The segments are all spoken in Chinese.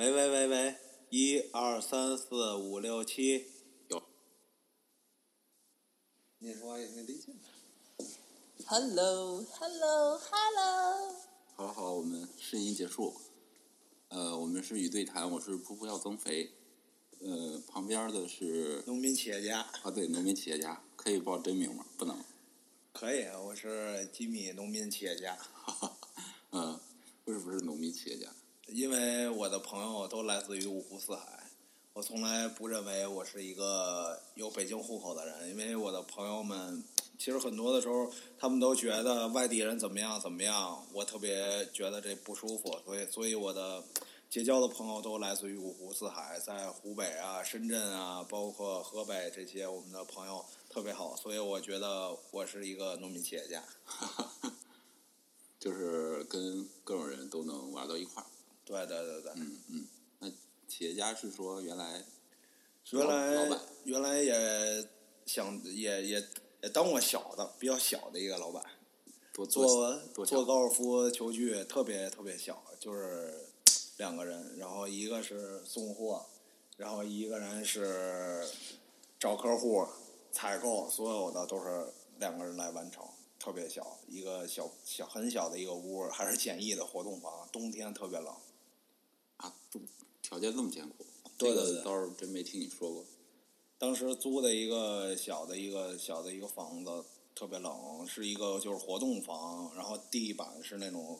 喂喂喂喂，一二三四五六七，有。你说话也没力气。Hello，Hello，Hello。好了好了，我们试音结束。呃，我们是与对谈，我是噗噗要增肥。呃，旁边的是农民企业家，啊，对，农民企业家，可以报真名吗？不能。可以，我是吉米，农民企业家。哈哈嗯，不是不是农民企业家？因为我的朋友都来自于五湖四海，我从来不认为我是一个有北京户口的人，因为我的朋友们其实很多的时候，他们都觉得外地人怎么样怎么样，我特别觉得这不舒服，所以所以我的结交的朋友都来自于五湖四海，在湖北啊、深圳啊，包括河北这些，我们的朋友特别好，所以我觉得我是一个农民企业家。就是跟各种人都能玩到一块儿。对对对对。嗯嗯，那企业家是说原来原来板原来也想也也也当过小的比较小的一个老板，多做做高尔夫球具特别特别小，就是两个人，然后一个是送货，然后一个人是找客户、采购，所有的都是两个人来完成，特别小，一个小小很小的一个屋，还是简易的活动房，冬天特别冷。条件这么艰苦，这个对对对倒是真没听你说过。当时租的一个小的一个小的一个房子，特别冷，是一个就是活动房，然后地板是那种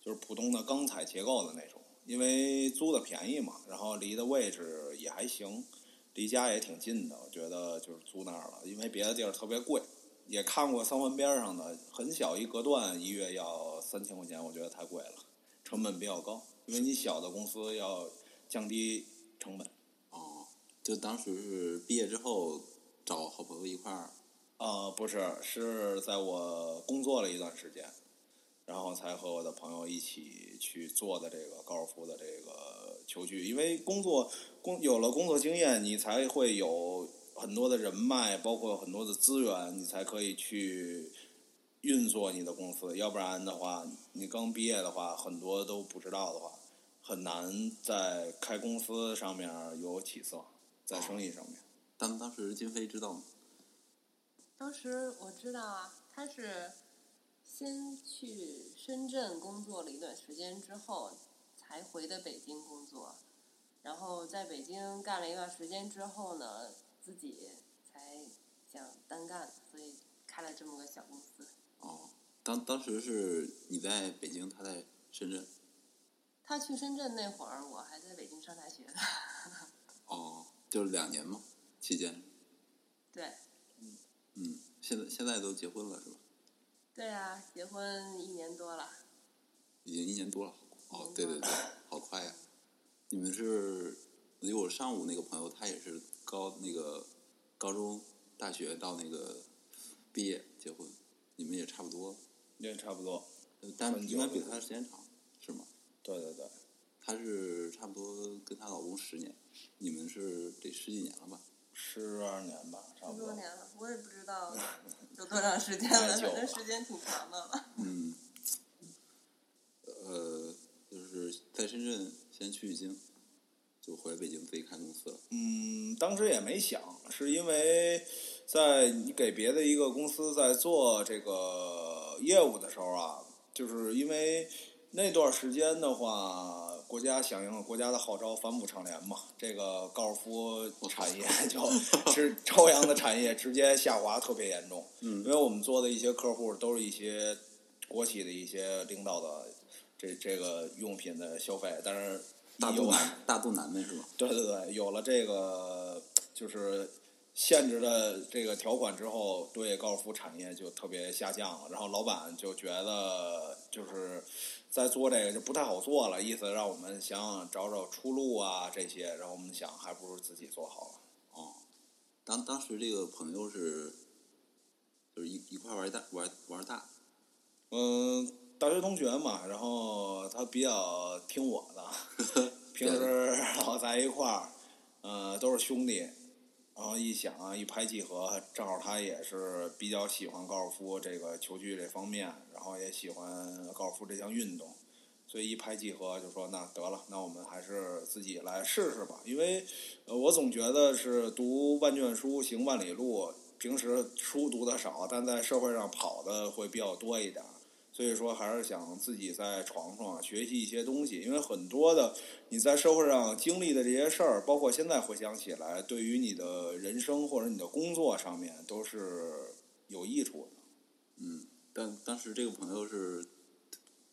就是普通的钢材结构的那种，因为租的便宜嘛，然后离的位置也还行，离家也挺近的，我觉得就是租那儿了，因为别的地儿特别贵。也看过三环边上的很小一隔断，一月要三千块钱，我觉得太贵了，成本比较高，因为你小的公司要降低成本。哦，就当时是毕业之后找好朋友一块儿，呃，不是，是在我工作了一段时间，然后才和我的朋友一起去做的这个高尔夫的这个球具。因为工作工有了工作经验，你才会有很多的人脉，包括很多的资源，你才可以去运作你的公司。要不然的话，你刚毕业的话，很多都不知道的话，很难在开公司上面有起色，在生意上面。但当时金飞知道吗？当时我知道啊，他是先去深圳工作了一段时间之后，才回的北京工作。然后在北京干了一段时间之后呢，自己才想单干，所以开了这么个小公司。哦，当当时是你在北京，他在深圳。他去深圳那会儿，我还在北京上大学呢。哦，就是两年嘛，期间。对，嗯，现在现在都结婚了是吧？对啊，结婚一年多了。已经一年多了。哦，对对对，好快呀！你们是，因为我上午那个朋友，他也是高那个高中、大学到那个毕业结婚，你们也差不多，也差不多。呃但应该比他时间长？对对对。她是差不多跟她老公十年，你们是得十几年了吧？十二年吧，差十不多。多年了，我也不知道 有多长时间了，反正时间挺长的了。嗯，呃，就是在深圳先去京，就回北京自己开公司了。嗯，当时也没想，是因为在你给别的一个公司在做这个业务的时候啊，就是因为那段时间的话，国家响应了国家的号召，反腐倡廉嘛，这个高尔夫产业 就是朝阳的产业直接下滑特别严重。嗯因为我们做的一些客户都是一些国企的一些领导的这这个用品的消费，但是大肚腩，大肚腩们是吧？对对对，有了这个就是限制的这个条款之后，对高尔夫产业就特别下降了。然后老板就觉得就是在做这个就不太好做了，意思让我们想想找找出路啊这些。然后我们想，还不如自己做好了。哦，当当时这个朋友是，就是一一块玩大玩玩大，嗯，大学同学嘛，然后他比较听我的，平时老在一块儿，呃，都是兄弟，然后一想啊，一拍即合，正好他也是比较喜欢高尔夫这个球具这方面，然后也喜欢高尔夫这项运动，所以一拍即合，就说那得了，那我们还是自己来试试吧。因为呃，我总觉得是读万卷书，行万里路。平时书读的少，但在社会上跑的会比较多一点。所以说，还是想自己在床上学习一些东西，因为很多的你在社会上经历的这些事儿，包括现在回想起来，对于你的人生或者你的工作上面都是有益处的。嗯，但当时这个朋友是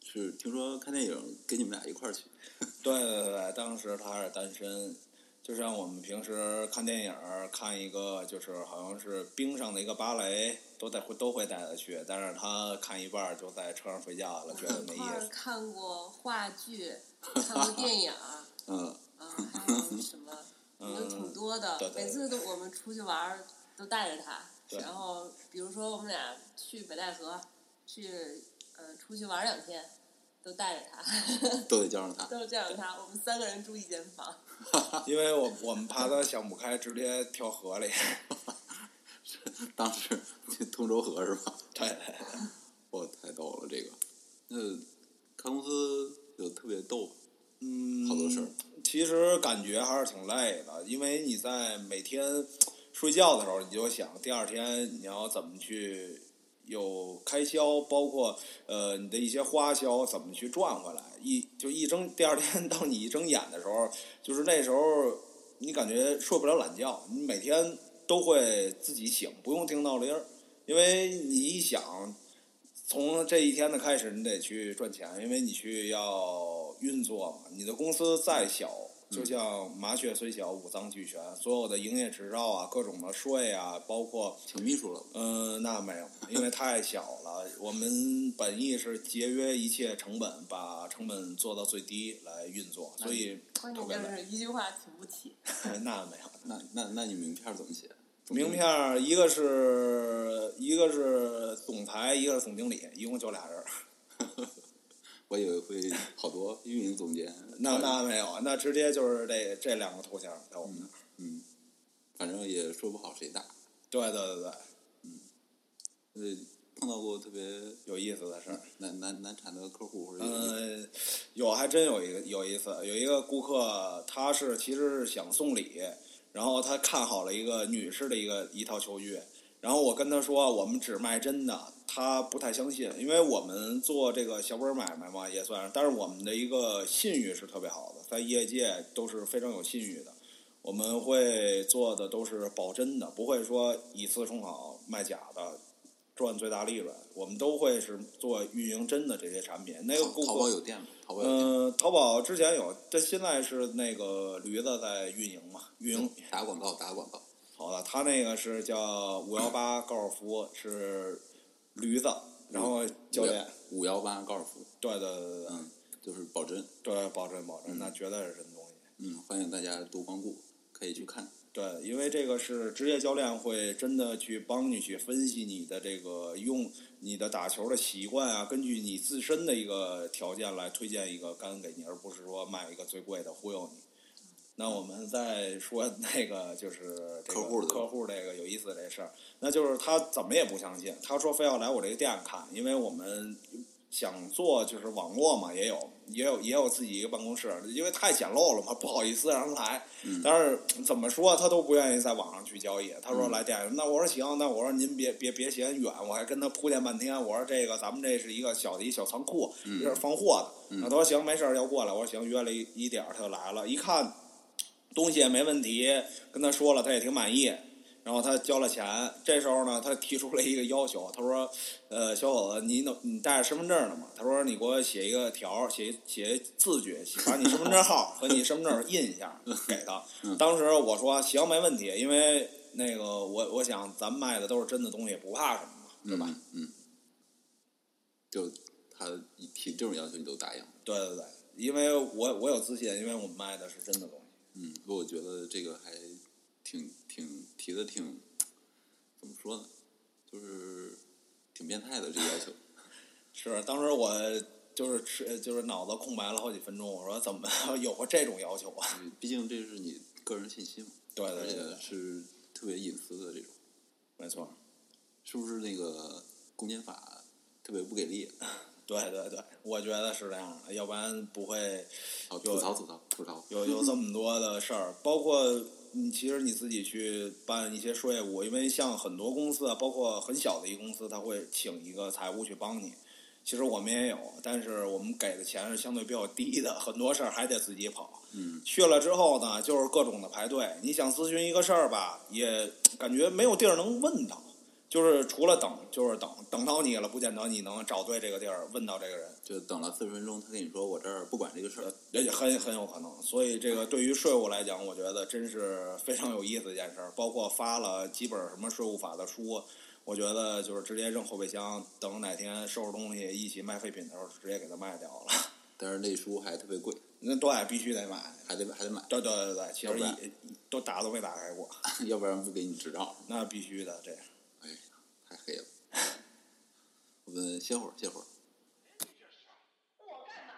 是听说看电影跟你们俩一块儿去，对对对，当时他还是单身，就像我们平时看电影看一个，就是好像是冰上的一个芭蕾，都带会都会带他去，但是他看一半就在车上睡觉了，觉得没意思。看过话剧，看过电影，嗯，啊，还有什么，有挺多的。每次都我们出去玩都带着他，然后比如说我们俩去北戴河，去呃出去玩两天，都带着他，都得叫上他。都叫上他，我们三个人住一间房。因为我我们怕他想不开，直接跳河里。当时去通州河是吧？对，我太逗了这个。那开公司就特别逗，嗯，好多事儿。其实感觉还是挺累的，因为你在每天睡觉的时候，你就想第二天你要怎么去有开销，包括呃你的一些花销怎么去赚回来。一就一睁第二天当你一睁眼的时候，就是那时候你感觉睡不了懒觉，你每天都会自己醒，不用听闹铃儿，因为你一想。从这一天的开始，你得去赚钱，因为你去要运作嘛。你的公司再小，就像麻雀虽小，五脏俱全，所有的营业执照啊、各种的税啊，包括请秘书了，嗯、那没有，因为太小了。我们本意是节约一切成本，把成本做到最低来运作，所以关。键就是一句话请不起。那没有。那那那你名片怎么写？名片儿一个是一个是总裁，一个是总经理，一共就俩人儿。我以为会好多 运营总监。那那没有，那直接就是这这两个头衔在我们那儿。嗯，反正也说不好谁大。对对对对，呃，碰到过特别有意思的事儿。难难难缠的客户嗯，有还真有一个有一次，有一个顾客，他是其实是想送礼，然后他看好了一个女士的一个一套球具，然后我跟他说我们只卖真的，他不太相信，因为我们做这个小本买卖嘛，也算是，但是我们的一个信誉是特别好的，在业界都是非常有信誉的。我们会做的都是保真的，不会说以次充好卖假的，赚最大利润。我们都会是做运营真的这些产品。那个淘淘宝有店吗？淘宝。嗯、淘宝之前有，这现在是那个驴子在运营嘛，运营打广告，打广告。好的，他那个是叫五幺八高尔夫，是驴子，然后教练，五幺八高尔夫，对对对嗯，就是保真。对，保真保证，嗯那绝对是真东西。嗯，欢迎大家多光顾，可以去看。对，因为这个是职业教练会真的去帮你去分析你的这个用你的打球的习惯啊，根据你自身的一个条件来推荐一个杆给你，而不是说卖一个最贵的忽悠你。那我们再说那个就是这个客户客户这个有意思这事儿，那就是他怎么也不相信，他说非要来我这个店看，因为我们想做就是网络嘛，也有也有也有自己一个办公室，因为太简陋了嘛，不好意思让人来。嗯但是怎么说他都不愿意在网上去交易。他说嗯来店里，那我说行，那我说您别别别嫌远，我还跟他铺垫半天。我说这个咱们这是一个小的一小仓库，嗯这是放货的。嗯那他说行，没事儿要过来。我说行，约了一一点儿他就来了，一看东西也没问题，跟他说了，他也挺满意。然后他交了钱，这时候呢，他提出了一个要求，他说：“呃，小伙子，你能你带着身份证呢吗？”他说：“你给我写一个条儿，写写字据，把你身份证号和你身份证印一下，给他。嗯当时我说：“行，没问题，因为那个我我想咱们卖的都是真的东西，不怕什么嘛，对吧？”嗯？嗯。就他一提这种要求，你都答应。对对对，因为我我有自信，因为我们卖的是真的东西。嗯，不过我觉得这个还挺挺提的挺怎么说呢，就是挺变态的这个要求。是，当时我就是吃，就是脑子空白了好几分钟。我说怎么有过这种要求啊？嗯毕竟这是你个人信息嘛，对对而且是特别隐私的这种，没错。是不是那个公检法特别不给力？对对对，我觉得是这样的，要不然不会有，吐槽吐槽吐槽。有有这么多的事儿，包括你其实你自己去办一些税务，因为像很多公司啊，包括很小的一公司，他会请一个财务去帮你。其实我们也有，但是我们给的钱是相对比较低的，很多事儿还得自己跑。嗯，去了之后呢，就是各种的排队。你想咨询一个事儿吧，也感觉没有地儿能问到，就是除了等，就是等，等到你了，不见得你能找对这个地儿问到这个人。就等了四十分钟，他跟你说我这儿不管这个事儿，也很很有可能，所以这个对于税务来讲，我觉得真是非常有意思一件事儿。包括发了几本什么税务法的书，我觉得就是直接扔后备箱，等哪天收拾东西一起卖废品的时候，直接给它卖掉了。但是那书还特别贵，那对，必须得买。还得还得买，对对对对，其实一都打都没打开过，要不然不给你执照。那必须的这。太黑了。我们歇会儿，歇会儿。我干嘛？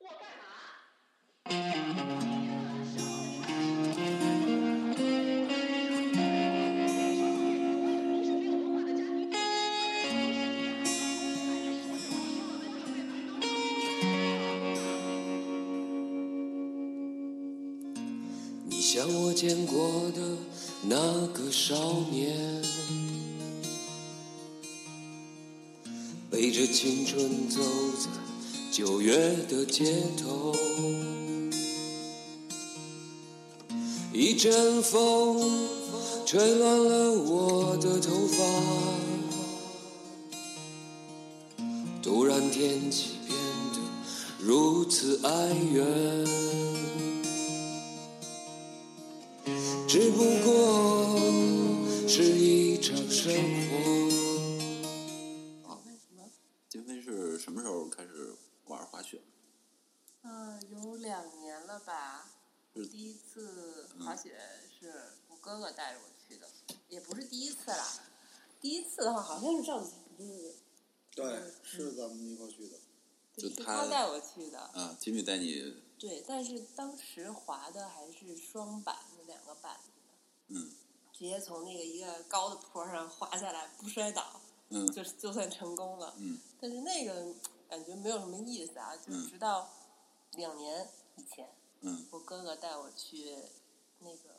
我干嘛？你像我见过的那个少年，背着青春走在九月的街头，一阵风吹乱了我的头发，突然天气变得如此哀怨。只不过是一场生活。第一次滑雪是我哥哥带着我去的，也不是第一次啦。第一次的话，好像是上次就是对，是咱们一块去的。就是他他带我去的。啊，金米带你，对，但是当时滑的还是双板的两个板子的，嗯直接从那个一个高的坡上滑下来不摔倒，嗯就就算成功了。嗯但是那个感觉没有什么意思啊，就嗯直到两年以前，嗯我哥哥带我去那个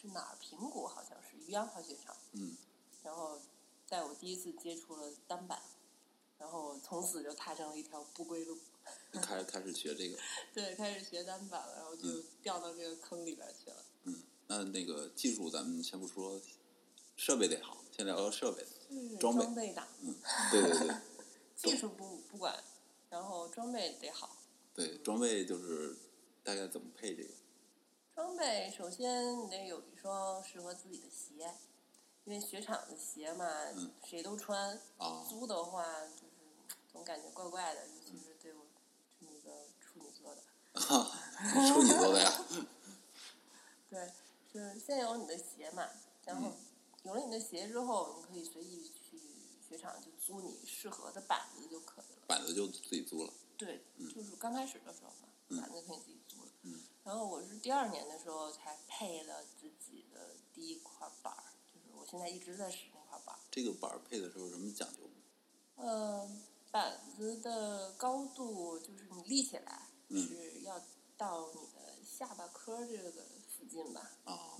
是哪儿？平谷好像是渔阳滑雪场，嗯，然后带我第一次接触了单板，然后从此就踏上了一条不归路。就开 开始学这个。对，开始学单板了，然后就嗯掉到这个坑里边去了。嗯，那那个技术咱们先不说，设备得好，先聊聊设备。就是装备装备党，嗯，对对对 技术不不管，然后装备得好。对，装备就是大概怎么配这个？装备首先你得有一双适合自己的鞋，因为雪场的鞋嘛，嗯谁都穿。啊租的话就是总感觉怪怪的，尤其是对我这么一个处女座的。处女座的呀。对，就是先有你的鞋嘛，然后嗯有了你的鞋之后，你可以随意去雪场就租你适合的板子就可以了。板子就自己租了。对，嗯就是刚开始的时候嘛，嗯板子可以自己租了。嗯然后我是第二年的时候才配了自己的第一块板儿，就是我现在一直在使那块板儿。这个板儿配的时候有什么讲究吗？嗯，板子的高度就是你立起来嗯是要到你的下巴颏儿这个附近吧，啊，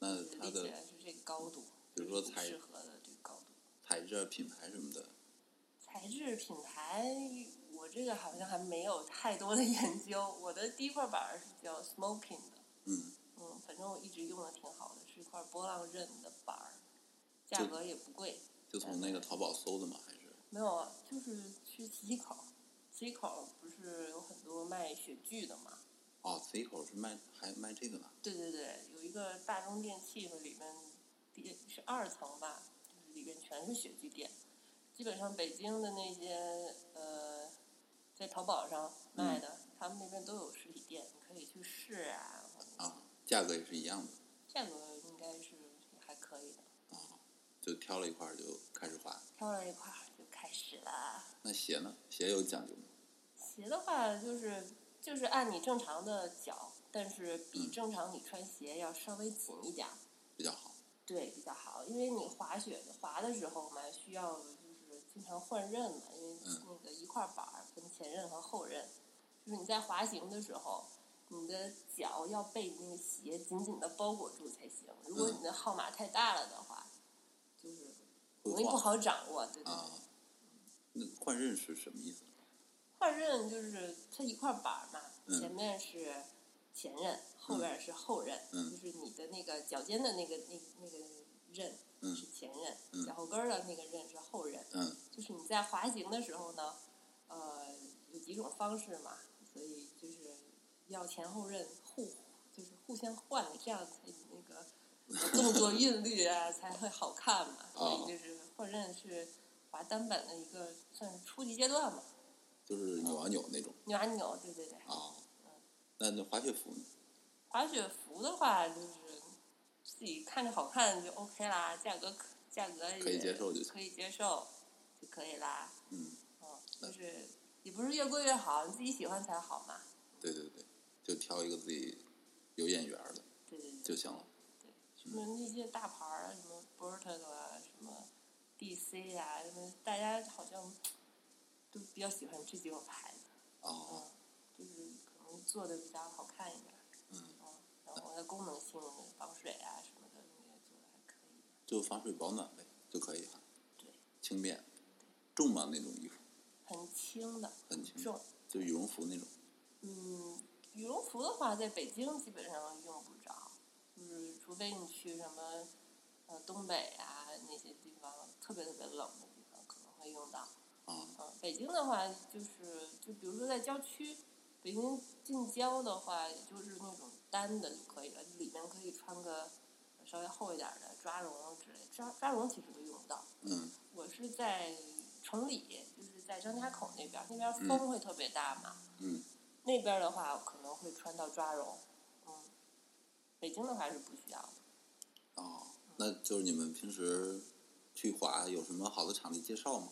嗯，那它的立起来是这个高度，比如说适合的这个高度。材质、啊品牌什么的，材质品牌，我这个好像还没有太多的研究。我的第一块板儿是叫 Smoking 的，嗯，嗯，反正我一直用的挺好的，是一块波浪刃的板儿，价格也不贵。就从那个淘宝搜的吗？还是没有啊，就是去磁器口，磁器口不是有很多卖雪具的吗？哦，磁器口是卖还卖这个呢？对对对，有一个大中电器和里面第是二层吧，就是里面全是雪具店。基本上北京的那些呃，在淘宝上卖的，他们那边都有实体店，你可以去试啊。啊，价格也是一样的，价格应该是还可以的。就挑了一块就开始滑。挑了一块就开始了。那鞋呢？鞋有讲究吗？鞋的话，就是就是按你正常的脚，但是比嗯正常你穿鞋要稍微紧一点儿。比较好。对，比较好，因为你滑雪滑的时候嘛，需要经常换刃嘛，因为嗯那个一块板儿分前刃和后刃，就是你在滑行的时候，你的脚要被那个鞋紧紧的包裹住才行。如果嗯你的号码太大了的话，就是容易不好掌握。对对那换刃是什么意思？换刃就是它一块板儿嘛，嗯前面是前刃，后边是后刃，嗯就是你的那个脚尖的那个那那个刃嗯是前刃，嗯脚后跟儿的那个刃是后刃。嗯就是你在滑行的时候呢，呃，有几种方式嘛，所以就是要前后刃互，就是互相换，这样才那个 动作韵律啊才会好看嘛。所哦以就是换刃是滑单板的一个算是初级阶段嘛。就是扭啊扭那种扭啊扭，对对对。啊。那那滑雪服呢？滑雪服的话，就是自己看着好看就 OK 啦，价格可价格也可以接受就可以接受就可以啦。嗯，哦，就是也不是越贵越好，你自己喜欢才好嘛。对对对，就挑一个自己有眼缘儿的对对对就行了。对，什么那些大牌儿啊，什么 Burton 啊，什么 DC 啊，什么大家好像都比较喜欢这几种牌子。哦，嗯，就是可能做的比较好看一点。嗯，嗯，然后它功能性防水啊什么的，那个做的还可以。就防水保暖呗，就可以哈。对，轻便，重吗？那种衣服很轻的，很轻，重。就羽绒服那种。嗯，羽绒服的话，在北京基本上用不着，就是除非你去什么呃东北啊那些地方特别特别冷的地方可能会用到。啊，嗯，北京的话就是就比如说在郊区，北京近郊的话，也就是那种单的就可以了，里面可以穿个稍微厚一点的抓绒之类，抓抓绒其实都用不到。嗯我是在城里，就是在张家口那边，那边风会特别大嘛。嗯，那边的话可能会穿到抓绒，嗯，北京的话是不需要的。哦，那就是你们平时去滑有什么好的场地介绍吗？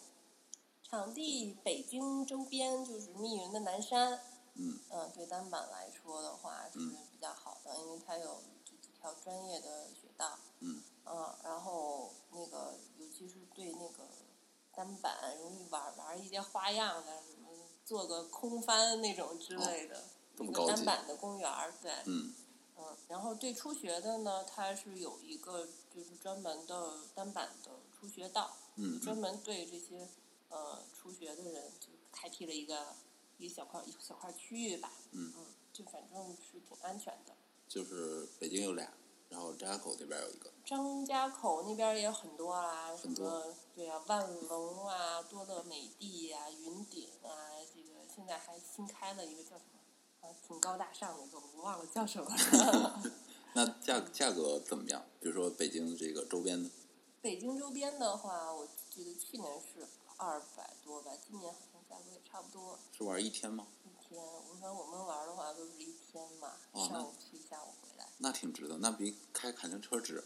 场地北京周边就是密云的南山，嗯嗯，对单板来说的话是嗯比较好的，因为它有这几条专业的雪道，嗯嗯，然后那个尤其是对那个单板容易玩玩一些花样的，什么做个空翻那种之类的，一个单板的公园儿，对，嗯嗯，然后对初学的呢，它是有一个就是专门的单板的初学道，嗯嗯专门对这些呃初学的人就开辟了一个一小块一小块区域吧，嗯嗯就反正是挺安全的。就是北京有俩，然后张家口这边有一个。张家口那边也有很多啊，什很多么对啊，万隆啊，多乐美地呀、云顶啊，这个现在还新开了一个叫什么啊，挺高大上的一个，我忘了叫什么了。那价价格怎么样？比如说北京这个周边的，北京周边的话，我记得去年是二百多吧，今年好像价格也差不多。是玩一天吗？一天，我看我们玩的话都是一天嘛，哦上午去，下午。那挺值的，那比开卡丁车值。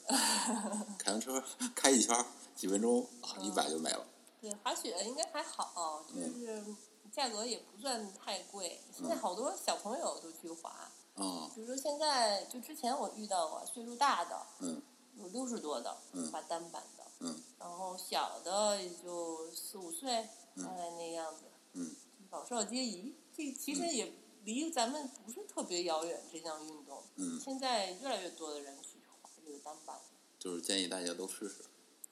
卡丁车 开一圈儿几分钟啊，一百就没了。对，滑雪应该还好，就是价格也不算太贵。现在嗯。好多小朋友都去滑，嗯，比如说现在就之前我遇到过岁数大的，嗯。有六十多的嗯。滑单板的，嗯。然后小的也就四五岁，嗯。大概那样子，嗯，老少皆宜。这其实嗯。也离咱们不是特别遥远，这项运动。嗯，现在越来越多的人去滑这个单板，就是建议大家都试试，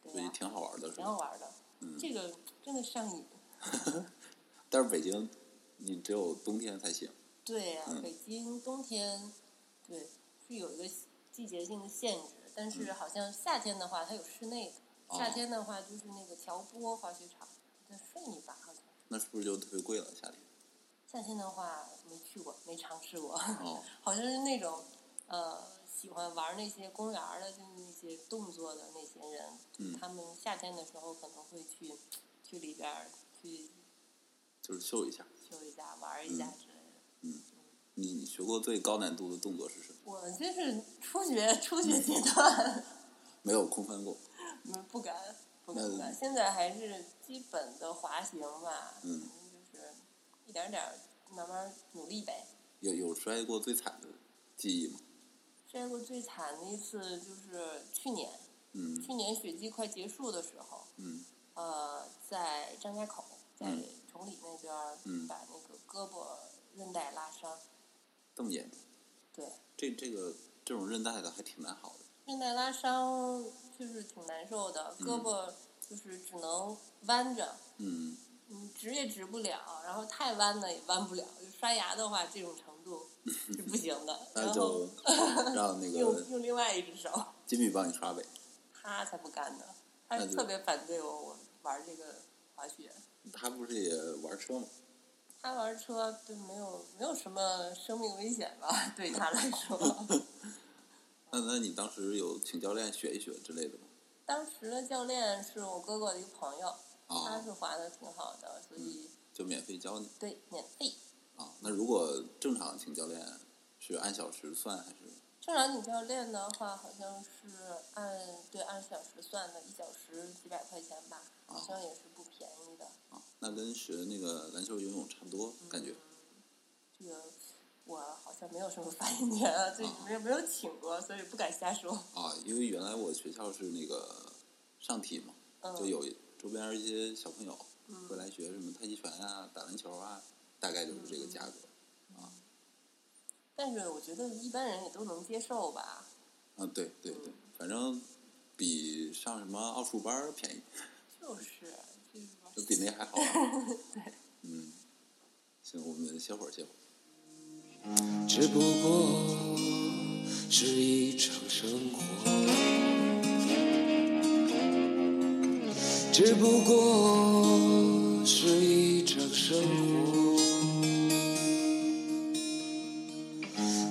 对呀、挺好玩的，是？挺好玩的。嗯这个真的上瘾。但是北京你只有冬天才行。对呀、嗯北京冬天对是有一个季节性的限制，但是好像夏天的话它有室内的，夏天的话就是那个调波滑雪场在顺义吧，好像。那是不是就特别贵了？夏天？夏天的话没去过，没尝试过，哦，好像是那种呃喜欢玩那些公园的，就是那些动作的那些人，嗯他们夏天的时候可能会去去里边去就是秀一下。秀一下、玩一下之类的。你你学过最高难度的动作是什么？我就是初学初学阶段。没有空翻过。嗯，不敢，不敢不敢。现在还是基本的滑行吧，嗯，就是一点点儿慢慢努力呗。有有摔过最惨的记忆吗？摔过最惨的一次就是去年，嗯去年雪季快结束的时候，嗯呃，在张家口，在嗯崇礼那边嗯把那个胳膊韧带拉伤，这么严重？对，这这个这种韧带的还挺难好的。韧带拉伤就是挺难受的，胳膊就是只能弯着，嗯，你直也直不了，然后太弯呢也弯不了，就刷牙的话这种程度是不行的。那就让那用个用另外一只手，金米帮你刷呗。他才不干呢，他那就特别反对我我玩这个滑雪。他不是也玩车吗？他玩车就没有没有什么生命危险吧？对他来说，那那你当时有请教练学一学之类的吗？当时的教练是我哥哥的一个朋友，他啊，是滑的挺好的，所以就免费教你对免费。啊。那如果正常请教练是按小时算还是？正常请教练的话，好像是按对按小时算的，一小时几百块钱吧，好像也是不便宜的。啊，那跟学那个篮球、游泳差不多，感觉。这个我好像没有什么发言权啊，这没有没有请过，所以不敢瞎说。啊，因为原来我学校是那个上体嘛，嗯，就有周边一些小朋友会来学什么太极拳啊、打篮球啊，大概就是这个价格啊。但是我觉得一般人也都能接受吧。啊，对对对，反正比上什么奥数班便宜，就是，就是比那还好玩。对，嗯，行，我们歇会儿，歇会儿。只不过是一场生活，只不过是一场生活，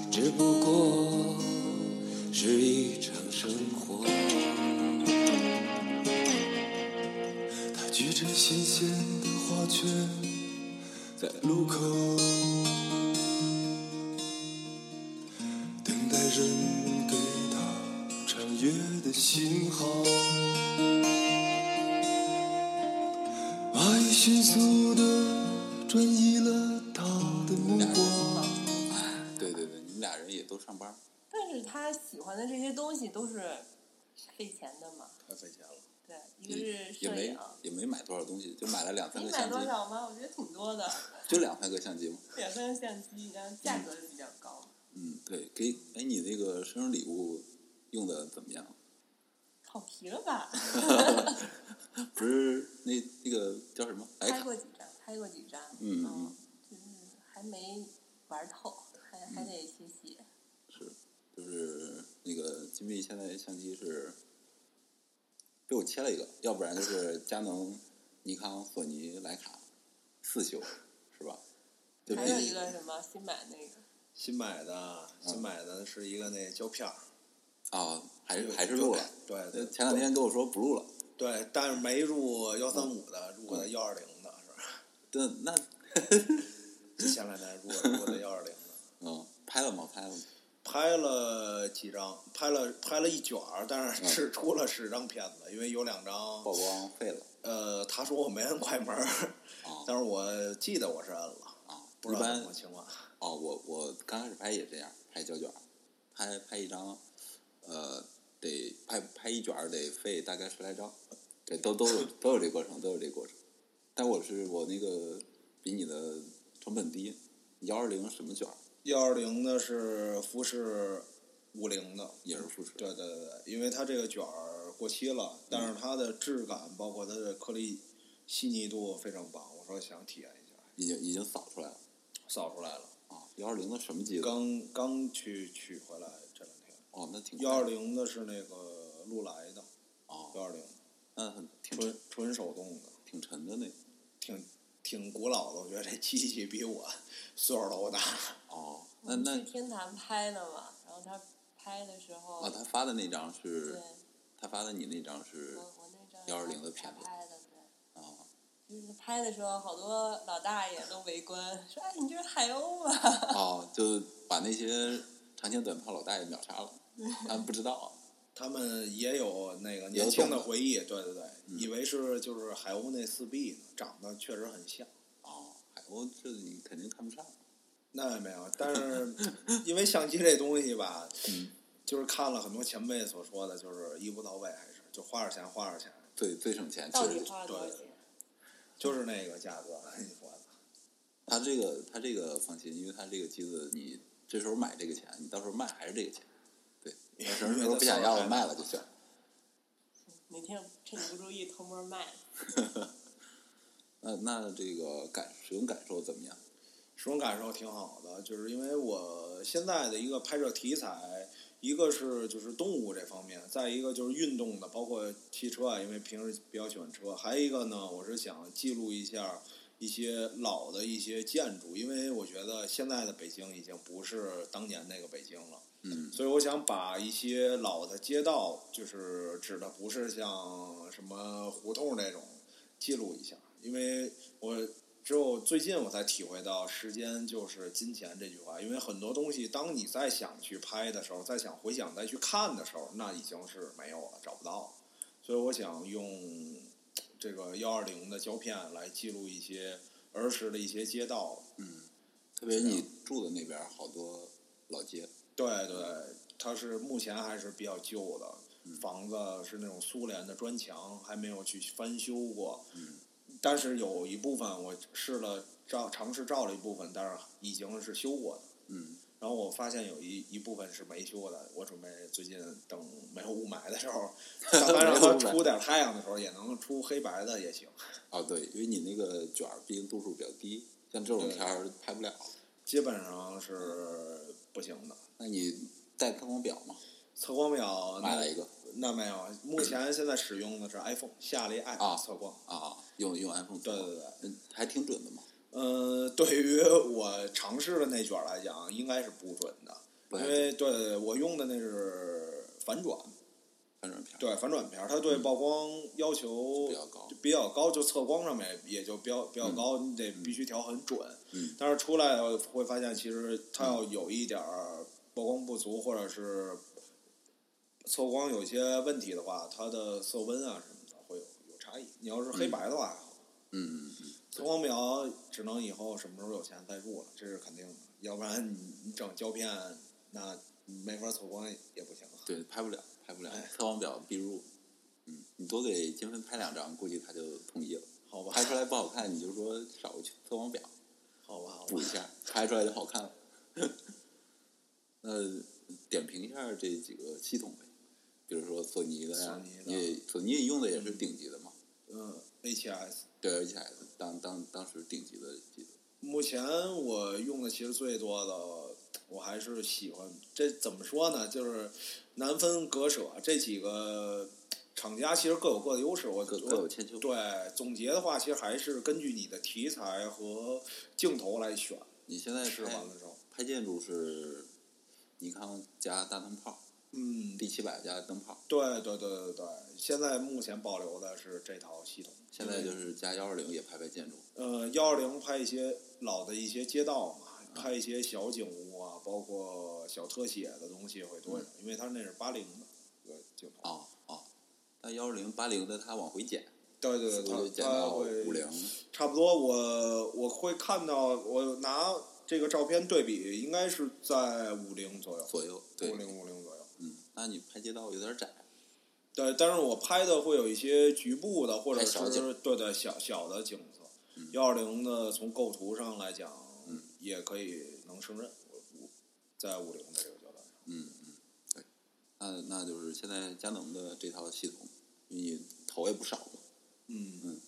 只不过是一场生活。他举着新鲜的花圈，在路口等待人给他穿越的信号。迅速的转移了他的目光。对对对，你们俩人也都上班，但是他喜欢的这些东西都是费钱的嘛。太费钱了。对，一个是摄也没影，也没买多少东西，就买了两三个相机，多少吗？我觉得挺多的，就两三个相机嘛。两三个相机，然后价格是比较高。嗯，对，给哎，你那个生日礼物用的怎么样？跑题了吧？不是那那个叫什么？拍过几张，拍过几张，嗯嗯，就是还没玩透，还还得学习。是，就是那个金币现在相机是被我切了一个，要不然就是佳能、尼康、索尼、徕卡四修，是吧？就还有一个什么新买那个，新买的，新买的是一个那胶片儿，啊，还是还是录了。对前两天跟我说不录了，对，但是没入幺三五的，入的幺二零的是吧？对那就前两天入的入的幺二零的，嗯，拍了吗？拍了吗？拍了几张，拍了拍了一卷儿，但是嗯只出了十张片子，因为有两张曝光废了呃，他说我没摁快门但是我记得我是摁了，啊！不知道什么情况。哦，我我刚开始拍也这样，拍胶卷，拍拍一张，呃，得拍拍一卷儿得费大概十来张，对，都都有 都有这过程，都有这过程。但我是我那个比你的成本低，幺二零什么卷儿幺二零的是富士五零的，也是富士，对对对对，因为它这个卷儿过期了，但是它的质感包括它的颗粒细腻度非常棒，我说想体验一下，已经已经扫出来了扫出来了，啊。幺二零的什么机子？刚刚去取回来。哦，那挺幺二零的是那个禄来的，哦，幺二零那很挺纯纯手动的，挺沉的那挺挺古老的。我觉得这机器比我岁数都大。哦，那那去天坛拍的嘛，然后他拍的时候，啊，他发的那张是，他发的你那张是幺二零的片子拍的，对。啊就是拍的时候，好多老大爷都围观，说：“哎，你这是海鸥吗哦，就把那些长枪短炮老大爷秒杀了，他们不知道啊。他们也有那个年轻的的回忆，对对对，嗯以为是就是海鸥那四臂呢，长得确实很像。哦，海鸥这你肯定看不上。那也没有，但是因为相机这东西吧，嗯就是看了很多前辈所说的，就是一步到位，还是就花点钱花点钱，最最省钱。到底花多少钱？就是那个价格，你说的。他这个他这个放心，因为他这个机子你这时候买这个钱，你到时候卖还是这个钱。对，你什么时候不想要了卖了就行。哪天趁你不注意偷摸卖了。那那这个感使用感受怎么样？使用感受挺好的，就是因为我现在的一个拍摄题材，一个是就是动物这方面，再一个就是运动的，包括汽车啊，因为平时比较喜欢车，还有一个呢，我是想记录一下一些老的一些建筑，因为我觉得现在的北京已经不是当年那个北京了。嗯所以我想把一些老的街道，就是指的不是像什么胡同那种，记录一下，因为我只有最近我才体会到“时间就是金钱”这句话。因为很多东西，当你再想去拍的时候，再想回想、再去看的时候，那已经是没有了，找不到了。所以我想用 这个幺二零的胶片来记录一些儿时的一些街道。嗯，特别你住的那边好多老街，对对，它是目前还是比较旧的，房子是那种苏联的砖墙，还没有去翻修过。嗯但是有一部分我试了照尝试照了一部分，但是已经是修过的。嗯然后我发现有一一部分是没修的，我准备最近等没有雾霾的时候，让它出点太阳的时候，也能出黑白的也行。啊对，因为你那个卷儿毕竟度数比较低，像这种对片儿拍不了。基本上是不行的。那你带测光表吗？测光表买了一个那没有，目前现在使用的是 iPhone 下了一 app 啊测光。啊，用用 iPhone 测光对对对，嗯，还挺准的嘛。呃，对于我尝试的那卷来讲，应该是不准的，因为对对对我用的那是反转，反转片儿对反转片儿，它对曝光要求比较高比较高，就测光上面也就比较比较高，你得必须调很准。嗯但是出来会发现，其实它要有一点儿曝光不足，或者是测光有些问题的话，它的色温啊什么的会有有差异。你要是黑白的话。嗯嗯嗯，测光表只能以后什么时候有钱再入了，这是肯定的。要不然你你整胶片，那没法测光也不行。对，拍不了，拍不了哎，测光表必入。嗯，你多给金分拍两张，估计他就同意了。好吧，拍出来不好看，你就说少个测光表好吧，好吧补一。下，拍出来就好看了。那点评一下这几个系统呗，比如说索尼的呀索尼，的你也索尼用的也是顶级的嘛？嗯，A7S。对，而且当当当时顶级的机子。目前我用的其实最多的，我还是喜欢这怎么说呢？就是难分割舍，这几个厂家其实各有各的优势。我各有千秋对，总结的话，其实还是根据你的题材和镜头来选。你现在是拍建筑是尼康加大灯泡嗯，第七百加灯泡，对对对对对，现在目前保留的是这套系统。现在就是加幺二零也拍拍建筑。呃，幺二零拍一些老的一些街道嘛，拍一些小景物啊，包括小特写的东西会多一点，因为它那是八零的一个镜头。哦哦，但幺二零八零的它往回减，对对对，它会五零。差不多我我会看到，我拿这个照片对比，应该是在五零左右，左右，对五，零五零左右。嗯，那你拍街道有点窄，对，但是我拍的会有一些局部的，或者是对对小小的景色嗯。幺二零的从构图上来讲，嗯也可以能胜任。我我在五零的这个阶段上，嗯嗯，对，那那就是现在佳能的这套系统，你投也不少嘛，嗯嗯，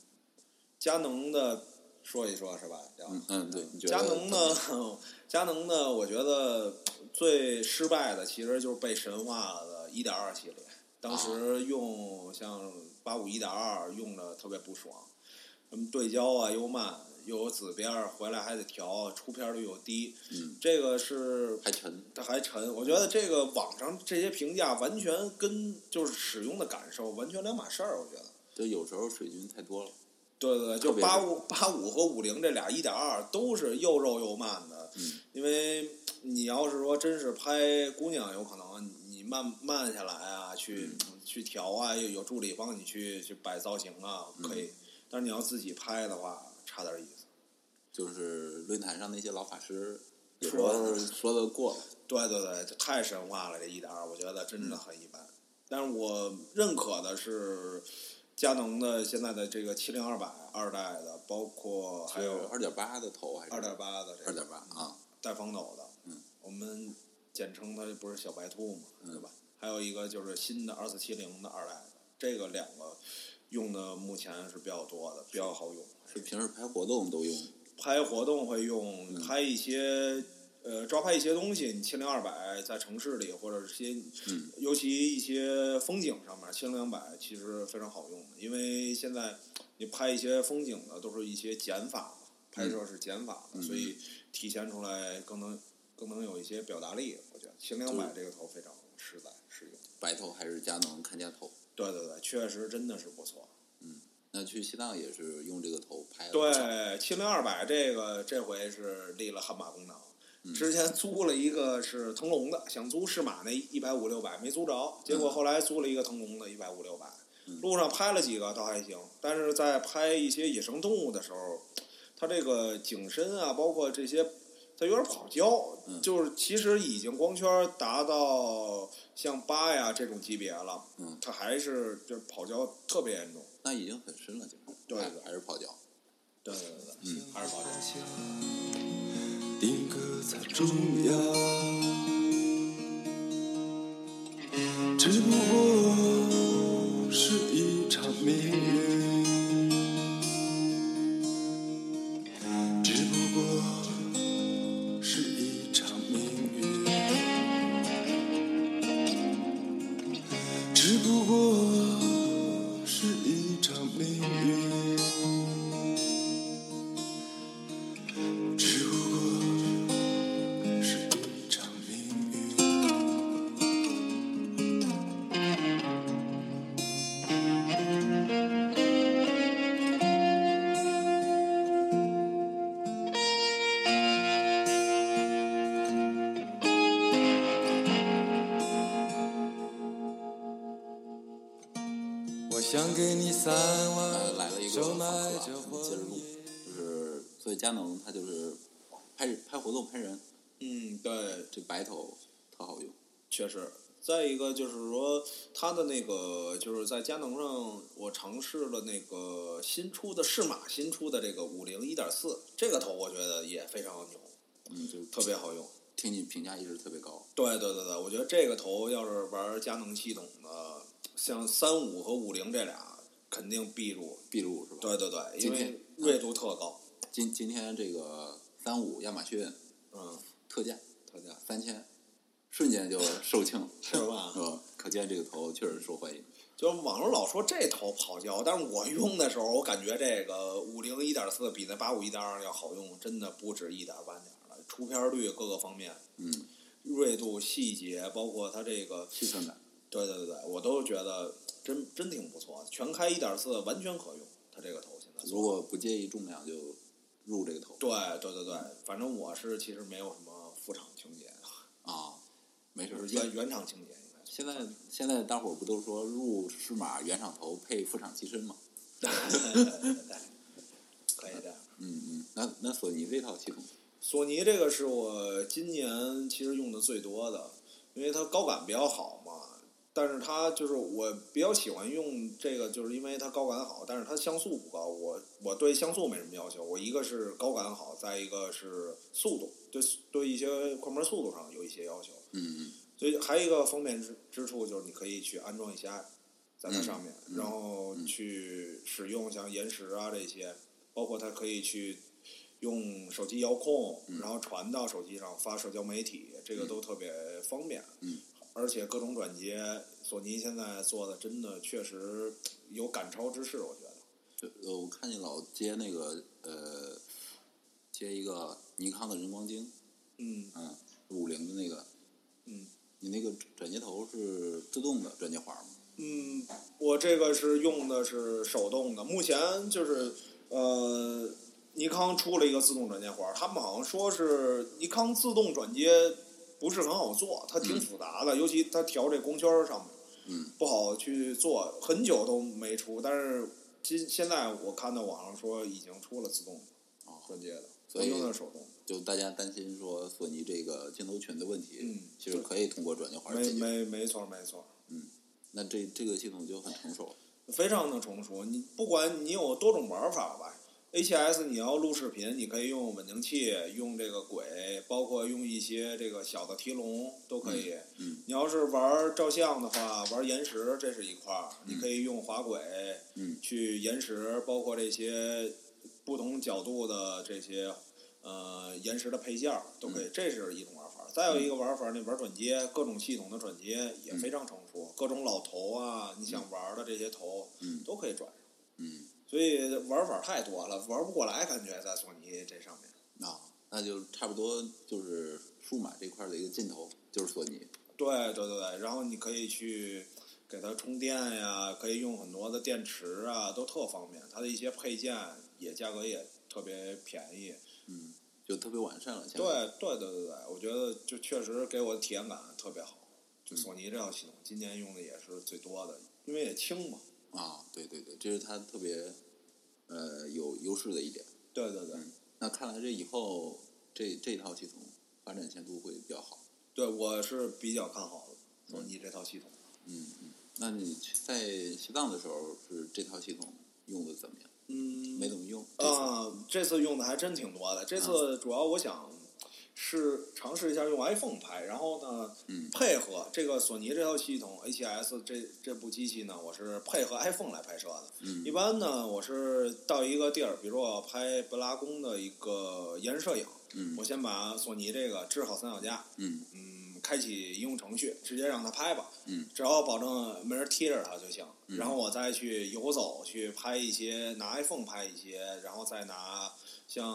佳能的说一说是吧？嗯嗯，对，你觉得佳能呢？佳能呢？我觉得最失败的其实就是被神话了的一点二系列。当啊时用像八五一点二用着特别不爽，什么对焦啊又慢，又有紫边儿，回来还得调，出片率又低。嗯，这个是还沉，它还沉。我觉得这个网上这些评价完全跟就是使用的感受完全两码事儿。我觉得。就有时候水军太多了，对对对，就八五 八五和五零这俩一点二都是又肉又慢的，嗯因为你要是说真是拍姑娘，有可能你慢慢下来啊，去、嗯去调啊，有有助理帮你去去摆造型啊，可嗯以。但是你要自己拍的话，差点意思。就是论坛上那些老法师有时说候说的过了，对对对，太神话了，这一点二，我觉得真的很一般。但是我认可的是，佳能的现在的这个七零二百二代的，包括还有二点八的头还是二点八的这二点八啊？带风斗的，嗯，我们简称它不是小白兔嘛，嗯对吧？还有一个就是新的二四七零的二代的，这个两个用的目前是比较多的，比较好用。是平时拍活动都用。拍活动会用，嗯拍一些呃抓拍一些东西，你七零二百在城市里或者是些，嗯尤其一些风景上面，七零两百其实非常好用的，因为现在你拍一些风景的都是一些减法嘛，拍摄是减法的，嗯所以体现出来更能更能有一些表达力。我觉得七零两百这个头非常实在实用。白头还是佳能看家头。对对对，确实真的是不错。嗯那去西藏也是用这个头拍的。对，七零二百这个这回是立了汗马功劳。嗯之前租了一个是腾龙的，想租适马那一百五六百没租着，结果后来租了一个腾龙的一百五六百，嗯路上拍了几个倒还行，但是在拍一些野生动物的时候，它这个景深啊，包括这些，它有点跑焦，嗯就是其实已经光圈达到像八呀这种级别了，嗯它还是就是跑焦特别严重。那已经很深了，就是对还还是跑焦。对对对对，嗯还是跑焦。定格在中央，只不过佳能它就是拍拍活动拍人，嗯，对，这白头特好用。确实。再一个就是说，它的那个就是在佳能上，我尝试了那个新出的适马新出的这个五零一点四这个头，我觉得也非常牛，嗯，就特别好用。听你评价一直特别高。对对对对，我觉得这个头要是玩佳能系统的，像三五和五零这俩肯定必入。必入是吧？对对对，因为锐度特高。今今天这个三五亚马逊嗯，特价特价三千，瞬间就售罄，是吧是 吧？可见这个头确实受欢迎。就网上老说这头跑焦，但是我用的时候，我感觉这个五零一点四比那八五一点二要好用，真的不止一点半点了。出片率各个方面，嗯，锐度、细节，包括它这个，气氛感。对对对对，我都觉得真真挺不错。全开一点四完全可用，它这个头现在。如果不介意重量，就入这个头对对对对，反正我是其实没有什么副厂情节，啊，没事。就是原原厂情节应该。现在现在大伙儿不都说入适马原厂头配副厂机身吗？对对对对对，可以这样。嗯嗯，那那索尼这套系统，索尼这个是我今年其实用的最多的，因为它高感比较好嘛。但是它就是我比较喜欢用这个，就是因为它高感好，但是它像素不高。我我对像素没什么要求，我一个是高感好，再一个是速度，对对一些快门速度上有一些要求。嗯嗯所以还有一个方便之之处就是你可以去安装一些 app 在它上面，嗯然后去使用像延时啊这些，包括它可以去用手机遥控，嗯然后传到手机上发社交媒体，这个都特别方便。嗯而且各种转接，索尼现在做的真的确实有赶超之势，我觉得。呃，我看见老接那个呃，接一个尼康的人光晶，嗯嗯，五零的那个，嗯你那个转接头是自动的转接环吗？嗯，我这个是用的是手动的，目前就是呃，尼康出了一个自动转接环，他们好像说是尼康自动转接不是很好做，它挺复杂的，尤其它调这光圈上面，嗯，不好去做，很久都没出，但是今现在我看到网上说已经出了自动啊转接的，所以用的手动。就大家担心说索尼这个镜头群的问题，嗯其实可以通过转接环没解决。没没错没错，嗯那这这个系统就很成熟。非常的成熟。你不管你有多种玩法吧，A7S 你要录视频，你可以用稳定器，用这个轨，包括用一些这个小的提笼都可以。嗯你要是玩照相的话，玩延时这是一块儿，你可以用滑轨嗯去延时，包括这些不同角度的这些呃延时的配件儿都可以，这是一种玩法。再有一个玩法，你玩转接，各种系统的转接也非常成熟，各种老头啊，你想玩的这些头嗯都可以转上。嗯，所以玩法太多了，玩不过来，感觉在索尼这上面。啊，那就差不多就是数码这块的一个尽头，就是索尼。对对对对，然后你可以去给它充电呀，可以用很多的电池啊，都特方便。它的一些配件也价格也特别便宜。嗯，就特别完善了。现在对对对对对，我觉得就确实给我的体验感特别好。就索尼这套系统，今年用的也是最多的，因为也轻嘛。啊，对对对，这是它特别呃有优势的一点。对对对，那看来这以后这这套系统发展前途会比较好。对我是比较看好索尼这套系统。嗯嗯，那你在西藏的时候是这套系统用的怎么样？嗯，没怎么用。啊，这次用的还真挺多的。这次主要我想是尝试一下用 iPhone 拍，然后呢，嗯配合这个索尼这套系统 A7S 这这部机器呢，我是配合 iPhone 来拍摄的。嗯一般呢，我是到一个地儿，比如我要拍布拉宫的一个延时摄影，嗯我先把索尼这个支好三脚架，嗯嗯，开启应用程序，直接让它拍吧。嗯，只要保证没人贴着它就行。嗯然后我再去游走，去拍一些，拿 iPhone 拍一些，然后再拿像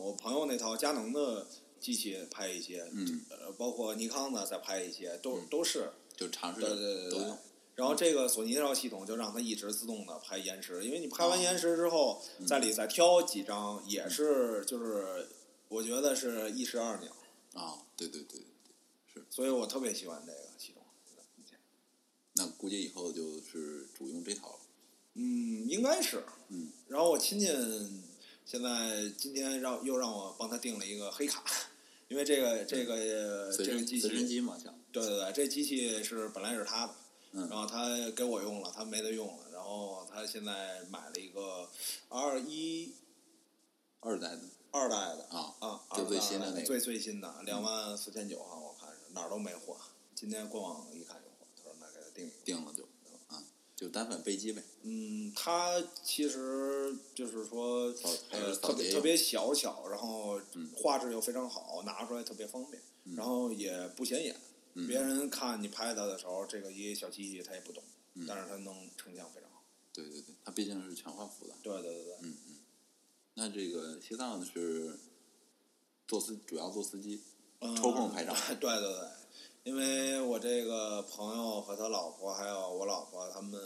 我朋友那套佳能的机器拍一些，嗯呃，包括尼康的再拍一些，都、嗯都是。就尝试对对对对都用。然后这个索尼这套系统就让它一直自动的拍延时，因为你拍完哦延时之后，嗯在里再挑几张，也是就是我觉得是一石二鸟，啊，对对对是，所以我特别喜欢这个系统。那估计以后就是主用这套了。嗯，应该是。嗯。然后我亲戚现在今天让又让我帮他订了一个黑卡，因为这个这个这个机器随身机嘛，对对对，这机器是本来是他的，嗯然后他给我用了，他没得用了，然后他现在买了一个 R 一二代的二代的啊啊，就最新的那个最最新的两万四千九，啊我看是哪儿都没货，今天官网一看有货，他说那给他订一个。定了就啊，就单反背机呗。嗯，它其实就是说呃，特别特别小巧，然后嗯画质又非常好，拿出来特别方便，然后也不显眼。嗯别人看你拍它的时候，这个一小机器他也不懂，嗯但是它能成像非常好。对对对，它毕竟是全画幅的。对对对对，嗯嗯。那这个西藏是做司主要做司机，嗯抽空拍照。对 对对，因为我这个朋友和他老婆还有我老婆他们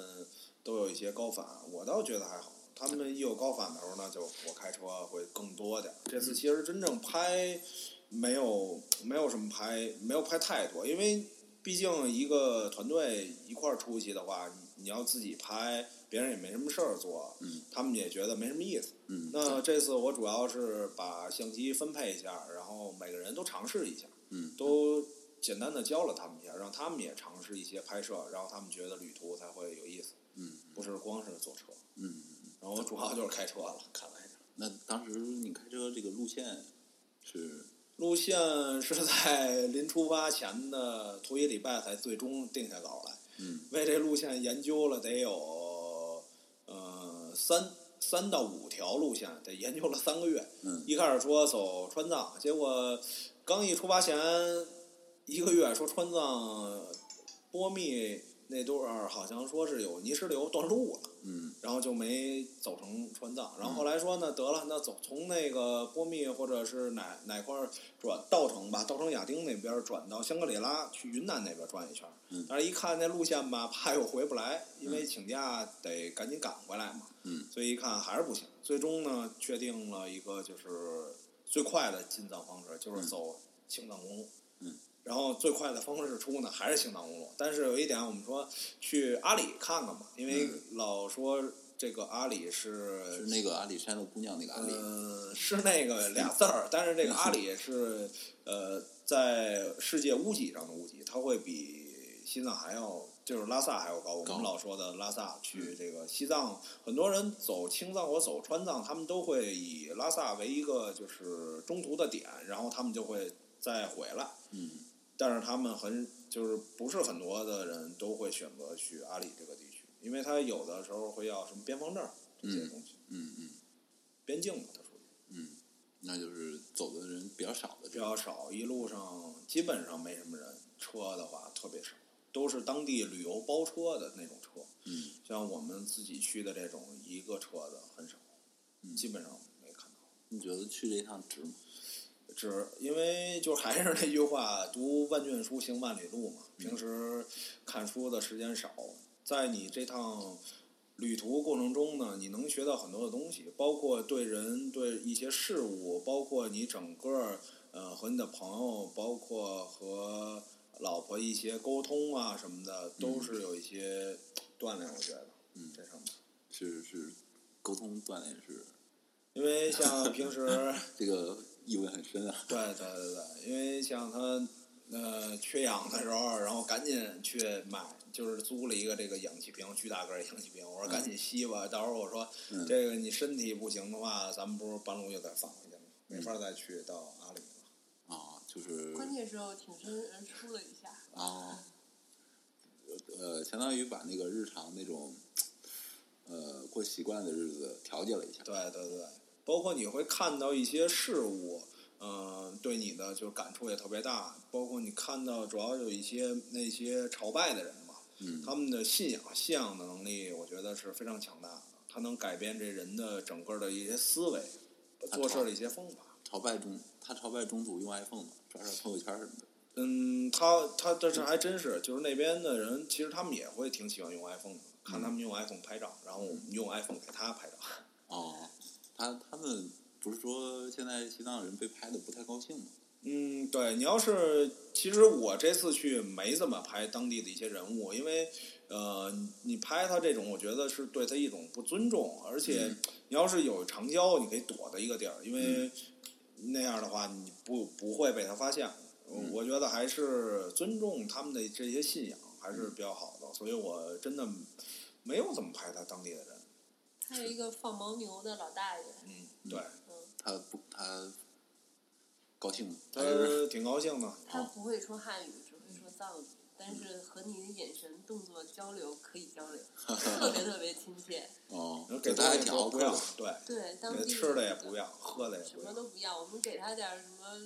都有一些高反，我倒觉得还好。他们一有高反的时候呢，就我开车会更多点。这次其实真正拍没有没有什么拍，没有拍太多，因为毕竟一个团队一块儿出去的话，你你要自己拍，别人也没什么事儿做，嗯他们也觉得没什么意思。嗯，那这次我主要是把相机分配一下，然后每个人都尝试一下，嗯都简单的教了他们一下，让他们也尝试一些拍摄，然后他们觉得旅途才会有意思，嗯不是光是坐车。嗯。然后我主要就是开车了，看来是。那当时你开车这个路线是路线是在临出发前的头一礼拜才最终定下稿来，嗯为这路线研究了得有呃三三到五条路线，得研究了三个月。嗯一开始说走川藏，结果刚一出发前一个月说川藏波密那段儿好像说是有泥石流断路了。嗯然后就没走成川藏，然后后来说呢，得了，那走从那个波密或者是哪哪块儿转稻城吧，稻城亚丁那边转到香格里拉，去云南那边转一圈儿。嗯但是一看那路线吧，怕又回不来，因为请假得赶紧赶回来嘛。嗯所以一看还是不行，最终呢，确定了一个就是最快的进藏方式，就是走青藏公路。嗯然后最快的方式出呢，还是青藏公路。但是有一点，我们说去阿里看看吧，因为老说这个阿里是是那个阿里山的姑娘那个阿里。呃，是那个俩字儿，但是这个阿里是呃，在世界屋脊上的屋脊，它会比西藏还要就是拉萨还要高。我们老说的拉萨去这个西藏，很多人走青藏或走川藏，他们都会以拉萨为一个就是中途的点，然后他们就会再回来。嗯但是他们很就是不是很多的人都会选择去阿里这个地区，因为他有的时候会要什么边防证这些东西，嗯嗯边境嘛它属于嗯，那就是走的人比较少的比。较少，一路上基本上没什么人，车的话特别少，都是当地旅游包车的那种车，嗯像我们自己去的这种一个车的很少，嗯基本上没看到。你觉得去这一趟值吗？只因为就还是那句话，读万卷书，行万里路嘛。平时看书的时间少，在你这趟旅途过程中呢，你能学到很多的东西，包括对人、对一些事物，包括你整个呃和你的朋友，包括和老婆一些沟通啊什么的，都是有一些锻炼。我觉得，嗯这上面，是是，沟通锻炼是因为像平时。这个意味很深啊。对对对对，因为像他呃缺氧的时候，然后赶紧去买，就是租了一个这个氧气瓶，巨大个氧气瓶。我说赶紧吸吧，到时候我说、嗯这个你身体不行的话，咱们不是半路又再返回去吗，没法再去到阿里了。啊，就是关键时候挺身而出了一下。啊，呃，相当于把那个日常那种呃过习惯的日子调节了一下。对对对，包括你会看到一些事物，嗯、对你的就是感触也特别大。包括你看到主要有一些那些朝拜的人嘛，嗯他们的信仰信仰的能力，我觉得是非常强大的。他能改变这人的整个的一些思维，做事的一些方法。朝拜中，他朝拜中途用 iPhone 嘛，刷刷朋友圈什么的。嗯，他他这是还真是，就是那边的人，其实他们也会挺喜欢用 iPhone 的，看他们用 iPhone 拍照，然后我们用 iPhone 给他拍照。哦，他他们不是说现在西藏人被拍的不太高兴吗？嗯，对你要是，其实我这次去没怎么拍当地的一些人物，因为呃，你你拍他这种，我觉得是对他一种不尊重，而且嗯你要是有长焦，你可以躲在一个地儿，因为那样的话你不不会被他发现。嗯我觉得还是尊重他们的这些信仰还是比较好的，所以我真的没有怎么拍他当地的人。还有一个放牦牛的老大爷，嗯，对，嗯，他不他高兴吗？他是挺高兴的。他不会说汉语，只会说藏语，但是和你的眼神、动作交流可以交流，特别特别亲切。哦然后，给对他还东西挺不要。，对，对，当地给吃的也不要，喝的也什不要。么都不要，我们给他点什么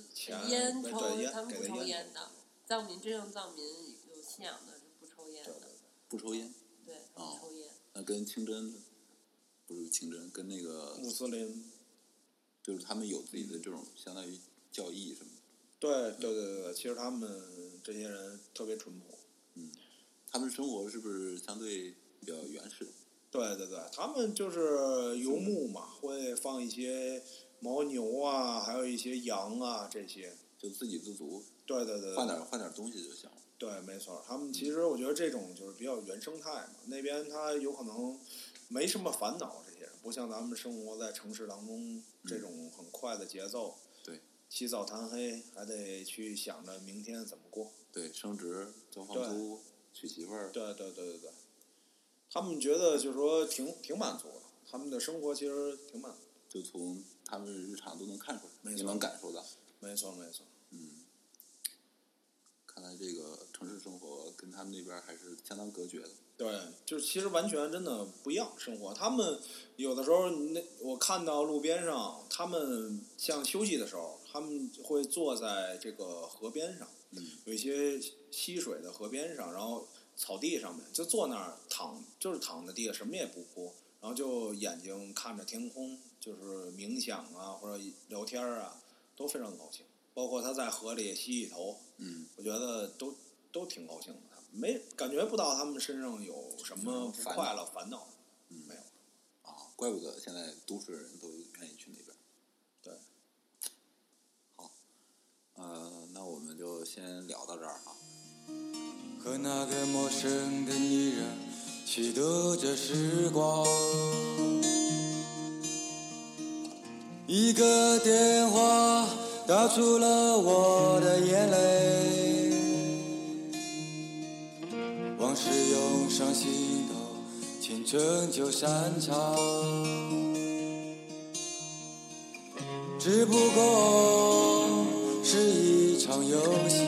烟抽他们不抽烟烟的。藏民真正藏民有信仰的是不抽烟的，不抽烟，对，他们哦抽烟。那跟清真不是清真，跟那个穆斯林，就是他们有自己的这种相当于教义什么的。对对对对对，其实他们这些人特别淳朴。嗯他们生活是不是相对比较原始？对对对，他们就是游牧嘛，会放一些牦牛啊，还有一些羊啊这些。就自给自足，对对对，对换点换点东西就行了。对，没错。他们其实我觉得这种就是比较原生态嘛，那边他有可能没什么烦恼，这些人不像咱们生活在城市当中这种很快的节奏。对，起早贪黑，还得去想着明天怎么过。对，升职、交房租、娶媳妇儿，对对对对对，他们觉得就是说挺挺满足的，他们的生活其实挺满足。就从他们日常都能看出来，你能感受到。没错没错，嗯，看来这个城市生活跟他们那边还是相当隔绝的。对，就是其实完全真的不一样生活。他们有的时候，那我看到路边上，他们像休息的时候，他们会坐在这个河边上，嗯有一些溪水的河边上，然后草地上面就坐那儿躺，就是躺在地下什么也不铺，然后就眼睛看着天空，就是冥想啊或者聊天啊，都非常高兴。包括他在河里洗洗头，嗯，我觉得都都挺高兴的，没感觉不到他们身上有什么不快乐、烦恼，嗯没有。啊，怪不得现在都市人都愿意去那边。对，好，呃，那我们就先聊到这儿啊。和那个陌生的女人虚度着时光，一个电话道出了我的眼泪，往事涌上心头，青春就散场，只不过是一场游戏，